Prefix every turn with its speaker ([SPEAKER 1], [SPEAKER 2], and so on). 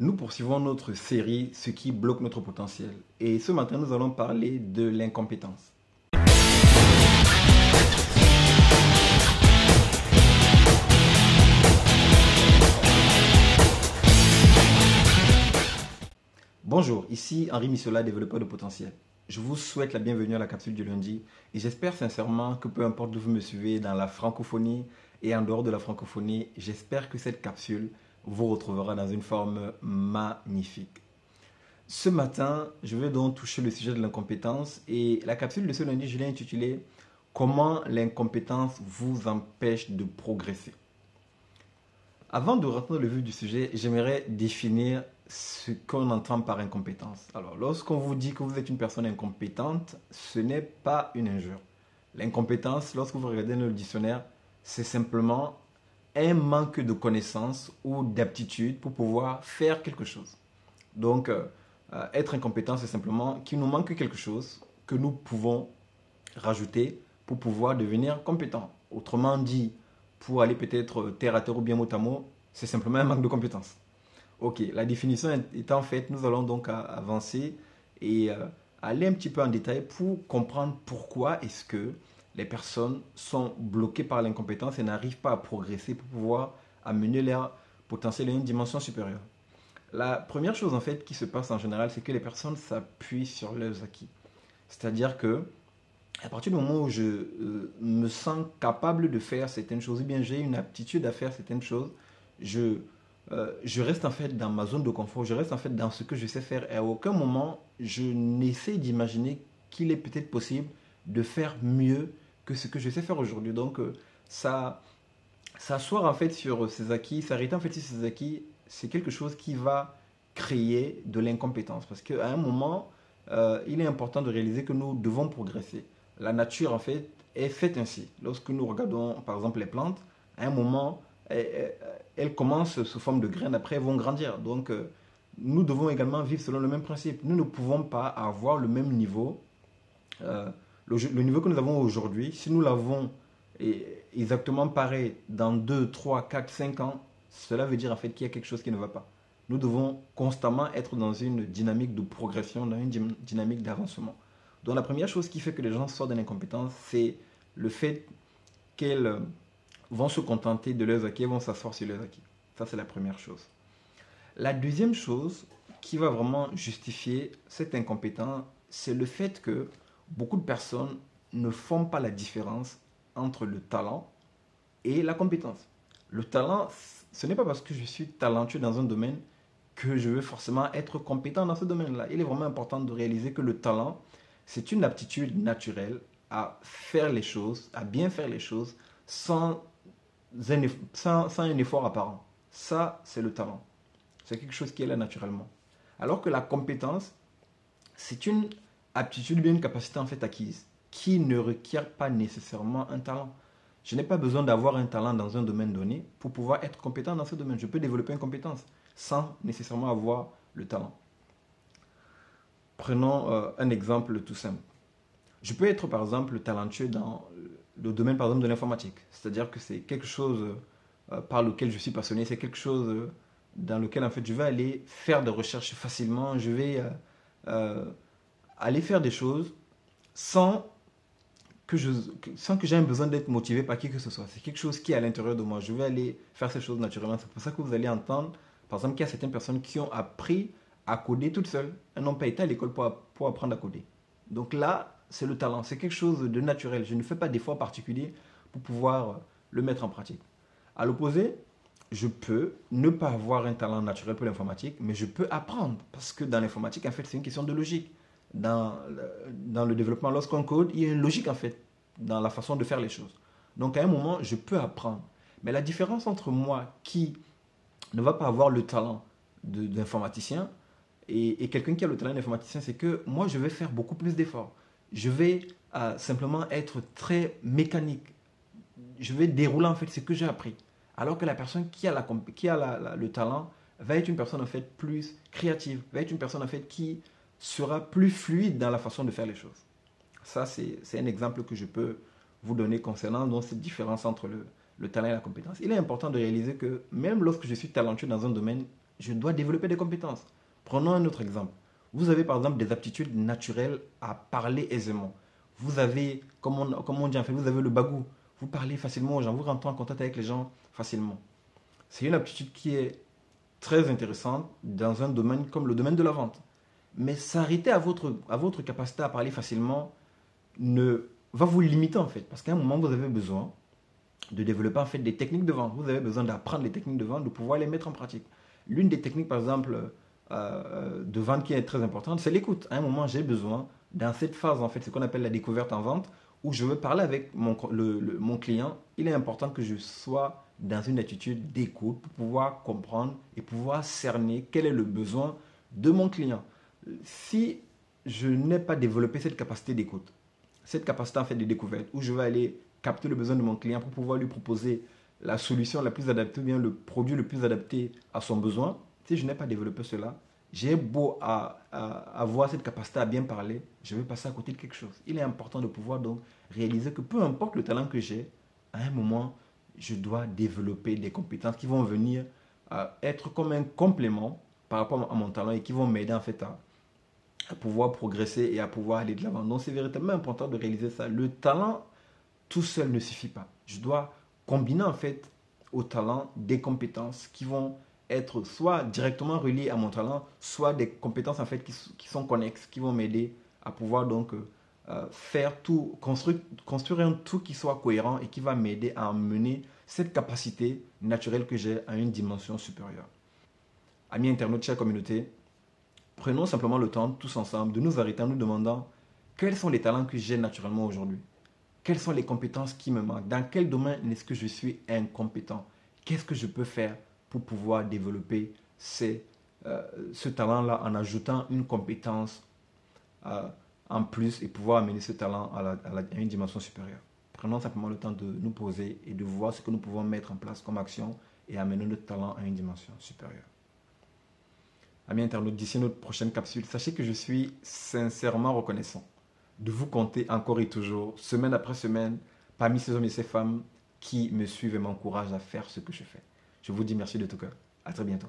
[SPEAKER 1] Nous poursuivons notre série Ce qui bloque notre potentiel. Et ce matin, nous allons parler de l'incompétence. Bonjour, ici Henri Missola, développeur de potentiel. Je vous souhaite la bienvenue à la capsule du lundi et j'espère sincèrement que peu importe d'où vous me suivez dans la francophonie et en dehors de la francophonie, j'espère que cette capsule vous retrouvera dans une forme magnifique. Ce matin, je vais donc toucher le sujet de l'incompétence et la capsule de ce lundi, je l'ai intitulée Comment l'incompétence vous empêche de progresser? Avant de rentrer le vif du sujet, j'aimerais définir ce qu'on entend par incompétence. Alors, lorsqu'on vous dit que vous êtes une personne incompétente, ce n'est pas une injure. L'incompétence, lorsque vous regardez dans le dictionnaire, c'est simplement un manque de connaissances ou d'aptitude pour pouvoir faire quelque chose. Donc, euh, euh, être incompétent, c'est simplement qu'il nous manque quelque chose que nous pouvons rajouter pour pouvoir devenir compétent. Autrement dit, pour aller peut-être terre à terre ou bien mot à mot, c'est simplement un manque de compétences. Ok, la définition étant faite, nous allons donc avancer et euh, aller un petit peu en détail pour comprendre pourquoi est-ce que les personnes sont bloquées par l'incompétence et n'arrivent pas à progresser pour pouvoir amener leur potentiel à une dimension supérieure. La première chose en fait qui se passe en général, c'est que les personnes s'appuient sur leurs acquis. C'est-à-dire que à partir du moment où je euh, me sens capable de faire certaines choses, ou bien j'ai une aptitude à faire certaines choses, je, euh, je reste en fait dans ma zone de confort, je reste en fait dans ce que je sais faire. Et à aucun moment, je n'essaie d'imaginer qu'il est peut-être possible de faire mieux que ce que je sais faire aujourd'hui. Donc, euh, ça, s'asseoir en fait sur ses acquis, s'arrêter en fait sur ses acquis, c'est quelque chose qui va créer de l'incompétence. Parce qu'à un moment, euh, il est important de réaliser que nous devons progresser. La nature, en fait, est faite ainsi. Lorsque nous regardons, par exemple, les plantes, à un moment, elles, commencent sous forme de graines, après elles vont grandir. Donc, euh, nous devons également vivre selon le même principe. Nous ne pouvons pas avoir le même niveau le, niveau que nous avons aujourd'hui, si nous l'avons exactement pareil dans 2, 3, 4, 5 ans, cela veut dire en fait qu'il y a quelque chose qui ne va pas. Nous devons constamment être dans une dynamique de progression, dans une dynamique d'avancement. Donc la première chose qui fait que les gens sortent de l'incompétence, c'est le fait qu'elles vont se contenter de leurs acquis, vont s'asseoir sur leurs acquis. Ça, c'est la première chose. La deuxième chose qui va vraiment justifier cette incompétence, c'est le fait que beaucoup de personnes ne font pas la différence entre le talent et la compétence. Le talent, ce n'est pas parce que je suis talentueux dans un domaine que je veux forcément être compétent dans ce domaine-là. Il est vraiment important de réaliser que le talent, c'est une aptitude naturelle à faire les choses, à bien faire les choses sans un, sans, sans un effort apparent. Ça, c'est le talent. C'est quelque chose qui est là naturellement. Alors que la compétence, c'est une aptitude bien une capacité en fait acquise qui ne requiert pas nécessairement un talent. Je n'ai pas besoin d'avoir un talent dans un domaine donné pour pouvoir être compétent dans ce domaine. Je peux développer une compétence sans nécessairement avoir le talent. Prenons euh, un exemple tout simple. Je peux être par exemple talentueux dans le domaine par exemple de l'informatique. C'est-à-dire que c'est quelque chose euh, par lequel je suis passionné, c'est quelque chose euh, dans lequel en fait je vais aller faire des recherches facilement, je vais aller faire des choses sans que je sans que j'aie besoin d'être motivé par qui que ce soit. C'est quelque chose qui est à l'intérieur de moi. Je vais aller faire ces choses naturellement. C'est pour ça que vous allez entendre, par exemple, qu'il y a certaines personnes qui ont appris à coder toutes seules. Elles n'ont pas été à l'école pour, pour apprendre à coder. Donc là, c'est le talent. C'est quelque chose de naturel. Je ne fais pas d'efforts particuliers pour pouvoir le mettre en pratique. À l'opposé, je peux ne pas avoir un talent naturel pour l'informatique, mais je peux apprendre. Parce que dans l'informatique, en fait, c'est une question de logique dans le, dans le développement, lorsqu'on code, il y a une logique en fait dans la façon de faire les choses. Donc à un moment, je peux apprendre. Mais la différence entre moi qui ne va pas avoir le talent d'informaticien et, et quelqu'un qui a le talent d'informaticien, c'est que moi, je vais faire beaucoup plus d'efforts. Je vais euh, simplement être très mécanique. Je vais dérouler en fait ce que j'ai appris. Alors que la personne qui a, la, qui a le talent va être une personne en fait plus créative, va être une personne en fait qui sera plus fluide dans la façon de faire les choses. Ça, c'est un exemple que je peux vous donner concernant donc, cette différence entre le, le, talent et la compétence. Il est important de réaliser que même lorsque je suis talentueux dans un domaine, je dois développer des compétences. Prenons un autre exemple. Vous avez par exemple des aptitudes naturelles à parler aisément. Vous avez, comme on, comme on dit en fait, vous avez le bagou. Vous parlez facilement aux gens, vous rentrez en contact avec les gens facilement. C'est une aptitude qui est très intéressante dans un domaine comme le domaine de la vente. Mais s'arrêter à votre, à votre capacité à parler facilement ne va vous limiter en fait. Parce qu'à un moment, vous avez besoin de développer en fait des techniques de vente. Vous avez besoin d'apprendre les techniques de vente, de pouvoir les mettre en pratique. L'une des techniques, par exemple, euh, de vente qui est très importante, c'est l'écoute. À un moment, j'ai besoin, dans cette phase, en fait, ce qu'on appelle la découverte en vente, où je veux parler avec mon, mon client, il est important que je sois dans une attitude d'écoute pour pouvoir comprendre et pouvoir cerner quel est le besoin de mon client. Si je n'ai pas développé cette capacité d'écoute, cette capacité en fait de découverte, où je vais aller capter le besoin de mon client pour pouvoir lui proposer la solution la plus adaptée, bien le produit le plus adapté à son besoin, si je n'ai pas développé cela, j'ai beau à, avoir cette capacité à bien parler, je vais passer à côté de quelque chose. Il est important de pouvoir donc réaliser que peu importe le talent que j'ai, à un moment, je dois développer des compétences qui vont venir euh, être comme un complément par rapport à mon talent et qui vont m'aider en fait à, à pouvoir progresser et à pouvoir aller de l'avant. Donc c'est véritablement important de réaliser ça. Le talent tout seul ne suffit pas. Je dois combiner en fait au talent des compétences qui vont être soit directement reliées à mon talent, soit des compétences en fait qui, sont connexes, qui vont m'aider à pouvoir donc euh, euh, faire tout, construire, un tout qui soit cohérent et qui va m'aider à mener cette capacité naturelle que j'ai à une dimension supérieure. Amis internautes, chère communauté, prenons simplement le temps, tous ensemble, de nous arrêter en nous demandant quels sont les talents que j'ai naturellement aujourd'hui. Quelles sont les compétences qui me manquent? Dans quel domaine est-ce que je suis incompétent? Qu'est-ce que je peux faire pour pouvoir développer euh, ce talent-là en ajoutant une compétence euh, en plus et pouvoir amener ce talent à, une dimension supérieure? Prenons simplement le temps de nous poser et de voir ce que nous pouvons mettre en place comme action et amener notre talent à une dimension supérieure. Amis internautes, d'ici notre prochaine capsule, sachez que je suis sincèrement reconnaissant de vous compter encore et toujours, semaine après semaine, parmi ces hommes et ces femmes qui me suivent et m'encouragent à faire ce que je fais. Je vous dis merci de tout cœur. À très bientôt.